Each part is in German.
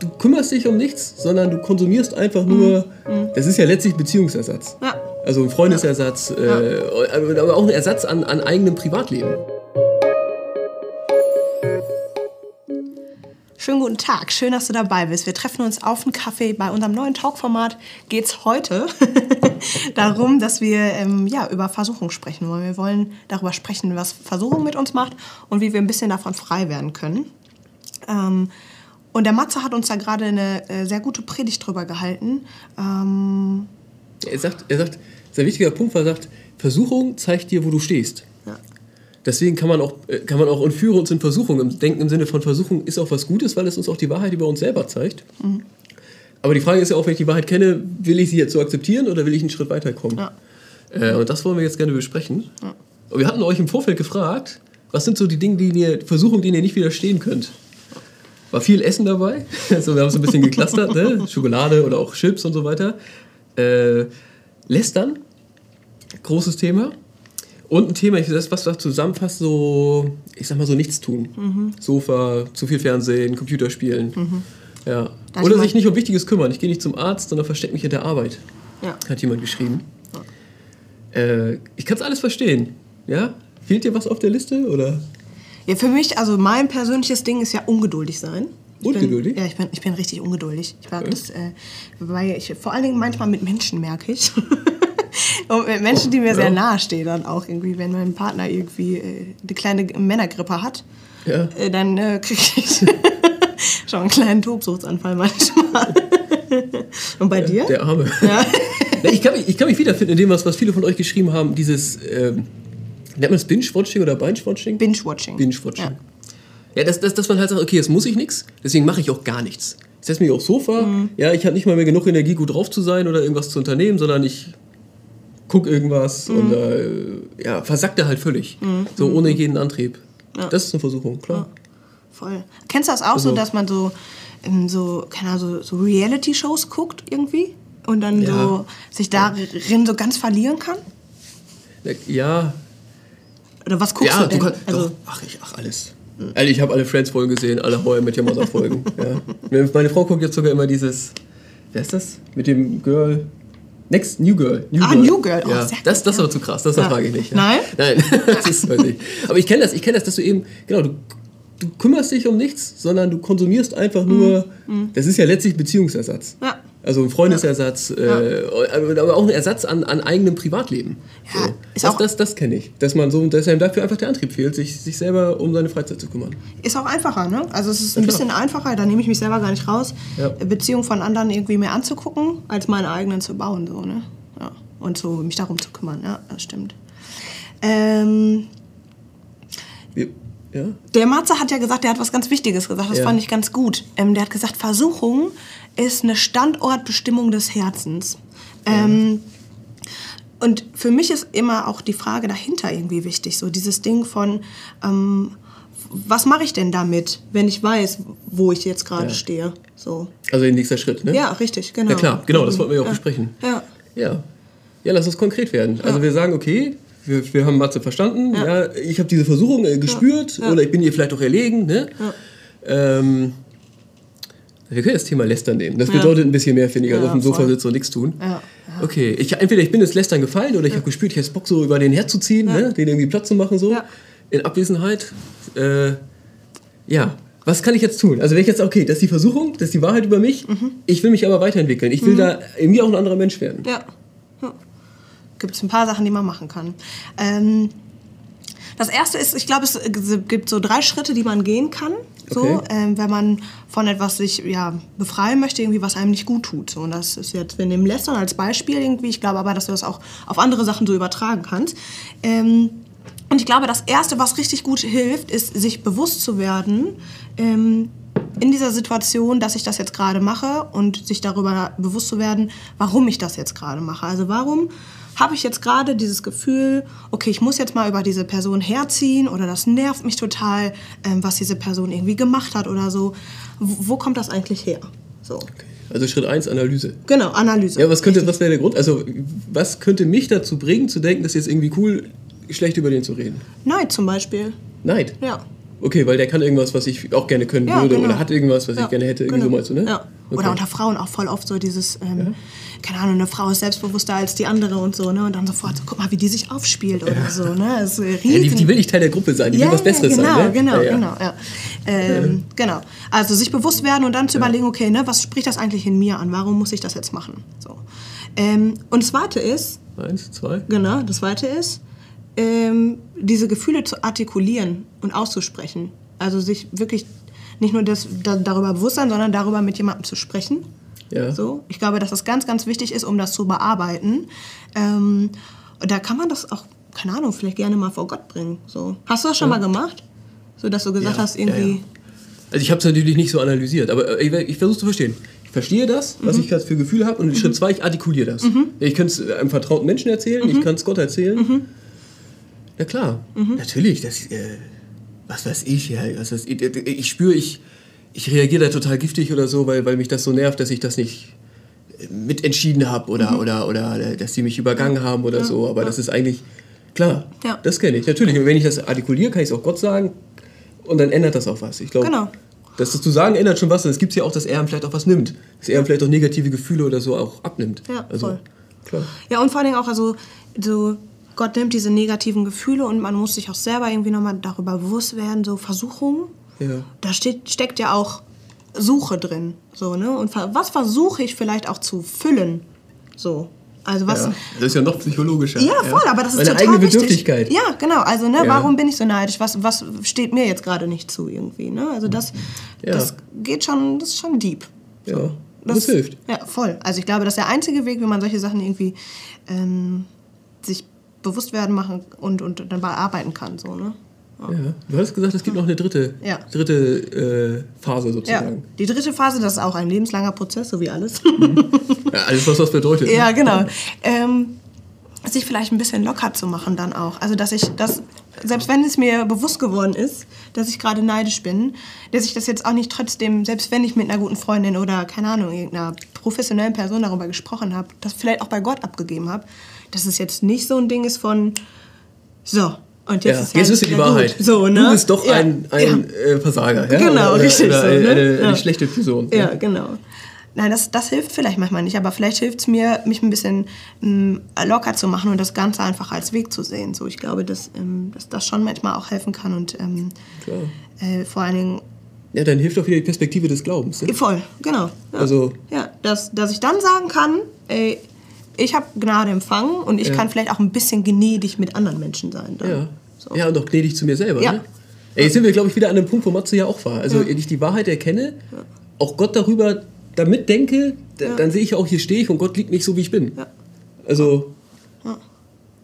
du kümmerst dich um nichts, sondern du konsumierst einfach nur. Das ist ja letztlich Beziehungsersatz. Ja. Also ein Freundesersatz, äh, aber auch ein Ersatz an, an eigenem Privatleben. Schönen guten Tag, schön, dass du dabei bist. Wir treffen uns auf einen Kaffee. Bei unserem neuen Talkformat geht es heute darum, dass wir ähm, ja, über Versuchung sprechen wollen. Wir wollen darüber sprechen, was Versuchung mit uns macht und wie wir ein bisschen davon frei werden können. Ähm, und der Matze hat uns da gerade eine äh, sehr gute Predigt drüber gehalten. Ähm, Er sagt, er sagt, sein wichtiger Punkt war, er sagt, Versuchung zeigt dir, wo du stehst. ja. Deswegen kann man auch, äh, kann man auch und führe uns in Versuchung. Im Denken im Sinne von Versuchung ist auch was Gutes, weil es uns auch die Wahrheit über uns selber zeigt. Aber die Frage ist ja auch, wenn ich die Wahrheit kenne, will ich sie jetzt so akzeptieren oder will ich einen Schritt weiterkommen? Ja. Äh, und das wollen wir jetzt gerne besprechen. Und wir hatten euch im Vorfeld gefragt, was sind so die Dinge, die ihr, Versuchungen, denen ihr nicht widerstehen könnt? War viel Essen dabei. Also wir haben es ein bisschen geklustert, ne? Schokolade oder auch Chips und so weiter. Äh, Lästern, großes Thema. Und ein Thema, ich das, was da zusammenfasst, so, ich sag mal so nichts tun. Sofa, zu viel Fernsehen, Computerspielen. Ja. Da Oder ich sich nicht um Wichtiges kümmern. Ich gehe nicht zum Arzt, sondern verstecke mich in der Arbeit. Ja. Hat jemand geschrieben. Äh, ich kann es alles verstehen. Ja? Fehlt dir was auf der Liste? Oder? Ja, für mich, also mein persönliches Ding ist ja ungeduldig sein. Ich Ungeduldig? Bin, ja, ich bin, ich bin richtig ungeduldig. Ich mag das, äh, weil ich vor allen Dingen manchmal mit Menschen merke ich. Und mit Menschen, die mir sehr Ja. nahe stehen, dann auch irgendwie, wenn mein Partner irgendwie äh, eine kleine Männergrippe hat, Ja. äh, dann äh, kriege ich schon einen kleinen Tobsuchtsanfall manchmal. Und bei dir? Der Arme. Ja. Ich, kann mich, ich kann mich wiederfinden in dem, was, was viele von euch geschrieben haben. Dieses, ähm, nennt man es Binge-Watching oder Binge-Watching? Binge-Watching. Binge-Watching. Ja. Ja, dass, dass, dass man halt sagt, okay, jetzt muss ich nichts, deswegen mache ich auch gar nichts. Ich setze mich aufs Sofa, Mhm. ja, ich habe nicht mal mehr genug Energie, gut drauf zu sein oder irgendwas zu unternehmen, sondern ich gucke irgendwas Mhm. und äh, ja, versackt halt völlig. So ohne jeden Antrieb. Das ist eine Versuchung, klar. Voll. Kennst du das auch so, Also- dass man so, ähm, so, keine Ahnung, so, so Reality-Shows guckt irgendwie? Und dann Ja. so sich darin so ganz verlieren kann? Ja, Oder was guckst ja, du denn? du kannst, also, doch, ach, ich, ach, alles. Also ich habe alle Friends-Folgen gesehen, alle Met Your Mother-Folgen. ja. Meine Frau guckt jetzt sogar immer dieses, wer ist das? Mit dem Girl, Next New Girl. New Ah, New Girl. Oh, ja, das, das aber zu krass, das Ja. ertrage ich nicht. Ja. Nein? Nein, das ist, ich. Aber ich kenne das, ich kenne das, dass du eben, genau, du, du kümmerst dich um nichts, sondern du konsumierst einfach nur, das ist ja letztlich Beziehungsersatz. Ja. Also ein Freundesersatz, äh, aber auch ein Ersatz an, an eigenem Privatleben. Ja, so. ist das, auch- das, das kenne ich. Dass man so, dass einem dafür einfach der Antrieb fehlt, sich, sich selber um seine Freizeit zu kümmern. ist auch einfacher, ne? Also es ist ein klar. bisschen einfacher, da nehme ich mich selber gar nicht raus, Ja. Beziehungen von anderen irgendwie mehr anzugucken, als meine eigenen zu bauen, so, ne? Ja. Und so mich darum zu kümmern, ja, das stimmt. Ähm, ja? Der Matze hat ja gesagt, der hat was ganz Wichtiges gesagt. Das Ja. fand ich ganz gut. Ähm, der hat gesagt, Versuchung ist eine Standortbestimmung des Herzens. Ähm, und für mich ist immer auch die Frage dahinter irgendwie wichtig. So dieses Ding von, ähm, was mache ich denn damit, wenn ich weiß, wo ich jetzt gerade Ja. stehe? So. Also der nächster Schritt, ne? Ja, richtig, genau. Ja klar, genau, das wollten wir ja auch ja. besprechen. Ja. Ja. Ja, lass uns konkret werden. Also wir sagen, okay, wir, wir haben Matze verstanden, ja. Ja. ich habe diese Versuchung äh, gespürt Ja. oder ich bin ihr vielleicht auch erlegen. Ne? Ähm, wir können das Thema Lästern nehmen. Das bedeutet ein bisschen mehr, finde ich, als auf dem Sofa sitzen und nichts tun. Okay, ich, entweder ich bin ins Lästern gefallen oder ich habe gespürt, ich habe Bock so über den herzuziehen, ne? den irgendwie Platz zu machen so. In Abwesenheit. Äh, ja, was kann ich jetzt tun? Also wenn ich jetzt, okay, das ist die Versuchung, das ist die Wahrheit über mich, Mhm. ich will mich aber weiterentwickeln. Ich will da irgendwie auch ein anderer Mensch werden. Ja. ja. Gibt es ein paar Sachen, die man machen kann. Ähm, das erste ist, ich glaube, es gibt so drei Schritte, die man gehen kann. So, Okay. ähm, wenn man von etwas sich ja, befreien möchte, irgendwie, was einem nicht gut tut. So, und das ist jetzt, wir nehmen Lästern als Beispiel irgendwie. Ich glaube aber, dass du das auch auf andere Sachen so übertragen kannst. Ähm, und ich glaube, das Erste, was richtig gut hilft, ist, sich bewusst zu werden, ähm, in dieser Situation, dass ich das jetzt gerade mache und sich darüber bewusst zu werden, warum ich das jetzt gerade mache. Also warum habe ich jetzt gerade dieses Gefühl, okay, ich muss jetzt mal über diese Person herziehen oder das nervt mich total, ähm, was diese Person irgendwie gemacht hat oder so. Wo, wo kommt das eigentlich her? So. Also Schritt 1, Analyse. Genau, Analyse. Ja, was könnte, was wäre der Grund? Also, was könnte mich dazu bringen, zu denken, dass jetzt irgendwie cool, schlecht über den zu reden? Neid zum Beispiel. Neid. Ja. Okay, weil der kann irgendwas, was ich auch gerne können Ja, würde genau. oder hat irgendwas, was Ja, ich gerne hätte. Irgendwie genau. so meinst du, ne? Ja. Oder Okay. unter Frauen auch voll oft so dieses, ähm, keine Ahnung, eine Frau ist selbstbewusster als die andere und so, ne? Und dann sofort, so, guck mal, wie die sich aufspielt oder so, ne? Das ist Ja, die, die will nicht Teil der Gruppe sein, die will was Besseres genau, sein. Ne? Genau, ja, ja. genau, ja. Ähm, genau. Also sich bewusst werden und dann zu überlegen, okay, ne, was spricht das eigentlich in mir an? Warum muss ich das jetzt machen? So. Ähm, und das Zweite ist, Eins, zwei. genau, das Zweite ist, ähm, diese Gefühle zu artikulieren und auszusprechen. Also sich wirklich nicht nur das, da, darüber bewusst sein, sondern darüber mit jemandem zu sprechen. Ja. So. Ich glaube, dass das ganz, ganz wichtig ist, um das zu bearbeiten. Ähm, und da kann man das auch, keine Ahnung, vielleicht gerne mal vor Gott bringen. So. Hast du das schon mal gemacht? So, dass du gesagt Ja, hast, irgendwie. ja, ja. Also ich habe es natürlich nicht so analysiert, aber äh, ich, ich versuche zu verstehen. Ich verstehe das, was Mhm. ich gerade für Gefühle habe und Schritt zwei, ich artikuliere das. Ich kann es einem vertrauten Menschen erzählen, Mhm. ich kann es Gott erzählen. Ja klar, Mhm. natürlich, das, äh, was weiß ich, ja, was weiß ich, ich spüre, ich, ich reagiere da total giftig oder so, weil, weil mich das so nervt, dass ich das nicht mitentschieden habe oder, Mhm. oder, oder dass sie mich übergangen haben oder so, aber das ist eigentlich, klar, Ja. das kenne ich, natürlich. Und wenn ich das artikuliere, kann ich es auch Gott sagen und dann ändert das auch was. Ich glaube, Genau. das zu sagen ändert schon was und es gibt ja auch, dass er ihm vielleicht auch was nimmt. Dass er ihm vielleicht auch negative Gefühle oder so auch abnimmt. Ja, also, voll. Klar. Ja, und vor allem auch, also, so, Gott nimmt diese negativen Gefühle und man muss sich auch selber irgendwie nochmal darüber bewusst werden, so Versuchungen. Ja. Da steht, steckt ja auch Suche drin. So, ne? Und was versuche ich vielleicht auch zu füllen? So. Also was. Ja, das ist ja noch psychologischer. Ja, voll, aber das ist Meine total eigene wichtig. Bedürftigkeit. Ja, genau. Also, ne, Ja. warum bin ich so neidisch? Was, was steht mir jetzt gerade nicht zu irgendwie? Ne? Also das, Ja. das geht schon, das ist schon deep. Ja, das, hilft. Ja, voll. Also ich glaube, das ist der einzige Weg, wie man solche Sachen irgendwie ähm, sich bewusst werden machen und, und dann bearbeiten kann. So, ne? Ja. Du hast gesagt, es gibt noch eine dritte, Ja. dritte äh, Phase Ja. sozusagen. Die dritte Phase, das ist auch ein lebenslanger Prozess, so wie alles. Ja. alles, was das bedeutet. ne? ja, genau. Ähm, sich vielleicht ein bisschen locker zu machen dann auch. Also dass ich das, selbst wenn es mir bewusst geworden ist, dass ich gerade neidisch bin, dass ich das jetzt auch nicht trotzdem, selbst wenn ich mit einer guten Freundin oder keine Ahnung, irgendeiner professionellen Person darüber gesprochen habe, das vielleicht auch bei Gott abgegeben habe, dass es jetzt nicht so ein Ding ist von so. Und jetzt Ja, ist, jetzt alles ist die Wahrheit. Gut. So, ne? Du bist doch Ja, ein, ein äh, Versager. Ja? Genau, oder, richtig Oder so, eine, ne? eine, Ja. schlechte Person. Ja, genau. Nein, das, das hilft vielleicht manchmal nicht, aber vielleicht hilft es mir, mich ein bisschen ähm, locker zu machen und das Ganze einfach als Weg zu sehen. So, ich glaube, dass, ähm, dass das schon manchmal auch helfen kann und ähm, äh, vor allen Dingen Ja, dann hilft auch wieder die Perspektive des Glaubens. Ne? voll, genau. Ja. Also, ja, dass, dass ich dann sagen kann, ey, ich habe Gnade empfangen und ich Ja. kann vielleicht auch ein bisschen gnädig mit anderen Menschen sein. Dann. ja. So. Ja, und auch gnädig zu mir selber. Ja. Ne? Ey, jetzt sind wir, glaube ich, wieder an einem Punkt, wo Matze ja auch war. Also, wenn ich die Wahrheit erkenne, auch Gott darüber damit denke, dann sehe ich ja auch, hier stehe ich und Gott liebt mich so, wie ich bin. Ja. Also,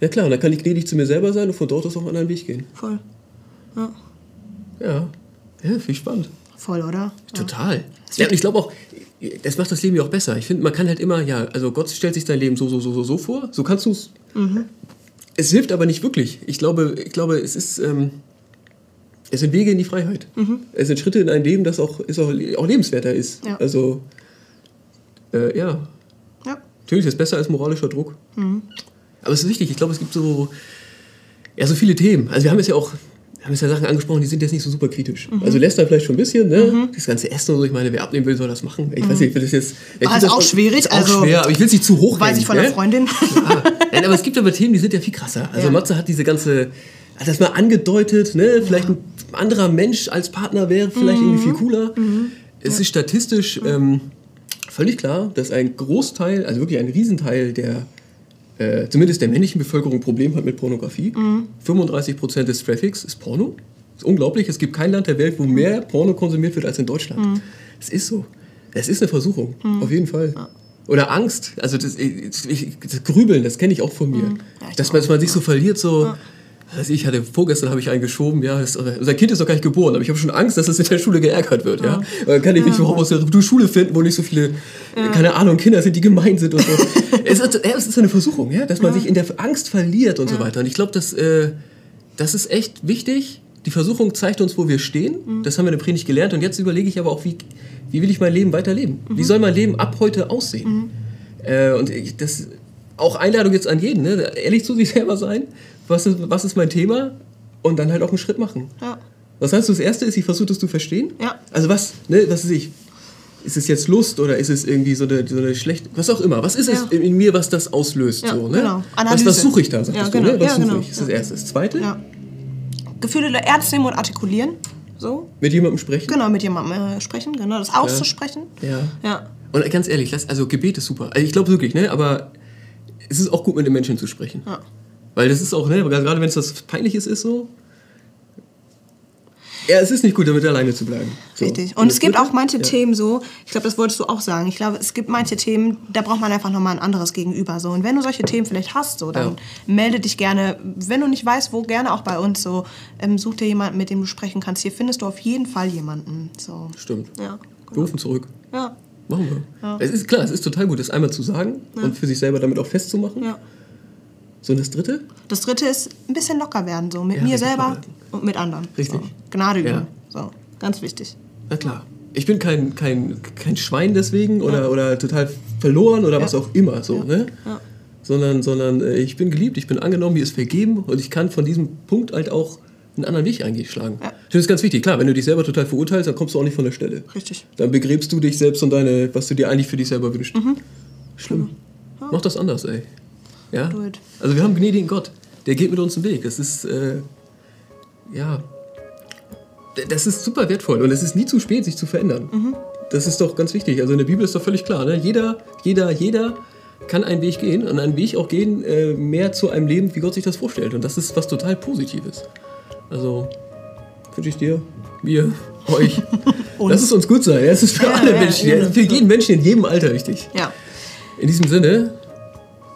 ja klar, und dann kann ich gnädig zu mir selber sein und von dort aus auf einen anderen Weg gehen. Voll. Ja, ja viel spannend. Voll, oder? Total. Ja, ich glaube auch, das macht das Leben ja auch besser. Ich finde, man kann halt immer, ja, also Gott stellt sich dein Leben so, so, so, so, so vor, so kannst du es. Es hilft aber nicht wirklich. Ich glaube, ich glaube es ist, ähm, es sind Wege in die Freiheit. Es sind Schritte in ein Leben, das auch, ist auch, auch lebenswerter ist. Ja. Also, äh, ja, Ja. natürlich ist es besser als moralischer Druck. Aber es ist wichtig, ich glaube, es gibt so, ja, so viele Themen. Also wir haben jetzt ja auch, haben jetzt ja Sachen angesprochen, die sind jetzt nicht so super kritisch. Mhm. Also lässt vielleicht schon ein bisschen, ne? Das ganze Essen und so, ich meine, wer abnehmen will, soll das machen. Ich weiß nicht, ich will das jetzt... ich das auch schwierig, Ist auch also- schwer, aber ich will es nicht zu hoch Weiß ich von einer ne? Freundin. Ja. Nein, aber es gibt aber Themen, die sind ja viel krasser. Also Ja. Matze hat diese ganze, hat das mal angedeutet, ne? Vielleicht ein anderer Mensch als Partner wäre vielleicht irgendwie viel cooler. Es ist statistisch ähm, völlig klar, dass ein Großteil, also wirklich ein Riesenteil der, äh, zumindest der männlichen Bevölkerung, ein Problem hat mit Pornografie. 35% des Traffics ist Porno. Das ist unglaublich. Es gibt kein Land der Welt, wo mehr Porno konsumiert wird als in Deutschland. Es ist so. Es ist eine Versuchung, auf jeden Fall. Oder Angst, also das, ich, das Grübeln, das kenne ich auch von mir. Ja, dass, man, dass man sich so verliert, so. Also ich hatte vorgestern habe ich einen geschoben, ja, das, unser Kind ist noch gar nicht geboren, aber ich habe schon Angst, dass es in der Schule geärgert wird, ja. Und Dann kann ich mich überhaupt aus der Schule finden, wo nicht so viele, keine Ahnung, Kinder sind, die gemein sind und so. es, ist, ja, es ist eine Versuchung, ja, dass man sich in der Angst verliert und so weiter. Und ich glaube, dass äh, das ist echt wichtig. Die Versuchung zeigt uns, wo wir stehen. Das haben wir in der Predigt gelernt. Und jetzt überlege ich aber auch, wie, wie will ich mein Leben weiterleben? Wie soll mein Leben ab heute aussehen? Äh, und ich, das auch Einladung jetzt an jeden, ne? ehrlich zu sich selber sein. Was ist, was ist mein Thema? Und dann halt auch einen Schritt machen. Ja. Was heißt du, das Erste ist, ich versuche das zu verstehen? Ja. Also was, ne, was ist ich? Ist es jetzt Lust oder ist es irgendwie so eine, so eine schlechte, was auch immer. Was ist es Ja. in mir, was das auslöst? Ja, so, ne? genau. Was, Analyse. was suche ich da, sagst Ja, du, genau. ne? Was Ja, suche genau. ich? Ist das. Erste. Das Zweite, Ja. Gefühle ernst nehmen und artikulieren. So. mit jemandem sprechen. Genau, mit jemandem äh, sprechen, genau, das auszusprechen. Ja. Ja. Und ganz ehrlich, also Gebet ist super. Also ich glaube wirklich, ne? Aber es ist auch gut, mit den Menschen zu sprechen. Ja. Weil das ist auch, ne? Gerade wenn es was Peinliches ist so. Ja, es ist nicht gut, damit alleine zu bleiben. So. Richtig. Und es das gibt auch manche Ja. Themen so, ich glaube, das wolltest du auch sagen. Ich glaube, es gibt manche Themen, da braucht man einfach nochmal ein anderes Gegenüber. So. Und wenn du solche Themen vielleicht hast, so, dann melde dich gerne, wenn du nicht weißt, wo, gerne auch bei uns. So, ähm, such dir jemanden, mit dem du sprechen kannst. Hier findest du auf jeden Fall jemanden. So. Stimmt. Ja. Wir rufen zurück. Ja. Machen wir. Es ist klar, es ist total gut, das einmal zu sagen und für sich selber damit auch festzumachen. ja. So, und das Dritte? Das dritte ist ein bisschen locker werden, so mit Ja, mir selber und mit anderen. Richtig. So. Gnade üben. Ja. So. Ganz wichtig. Na klar. Ich bin kein, kein, kein Schwein deswegen oder, oder total verloren oder was auch immer so, ne? Ja. Sondern, sondern äh, ich bin geliebt, ich bin angenommen, mir ist vergeben und ich kann von diesem Punkt halt auch einen anderen Weg eingeschlagen. Ja. Das ist ganz wichtig. Klar, wenn du dich selber total verurteilst, dann kommst du auch nicht von der Stelle. Richtig. Dann begräbst du dich selbst und deine, was du dir eigentlich für dich selber wünschst. Schlimm. Mach das anders, ey. Ja? Also wir haben einen gnädigen Gott. Der geht mit uns den Weg. Das ist, äh, ja, das ist super wertvoll und es ist nie zu spät, sich zu verändern. Das ist doch ganz wichtig. Also in der Bibel ist doch völlig klar, ne? jeder, jeder, jeder kann einen Weg gehen und einen Weg auch gehen, äh, mehr zu einem Leben, wie Gott sich das vorstellt. Und das ist was total Positives. Also wünsche ich dir, mir, euch, lass es uns gut sein. Es ist für Ja, alle ja, Menschen, ja, für jeden Menschen in jedem Alter wichtig. Ja. In diesem Sinne,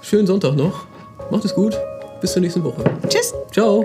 schönen Sonntag noch. Macht es gut. Bis zur nächsten Woche. Tschüss. Ciao.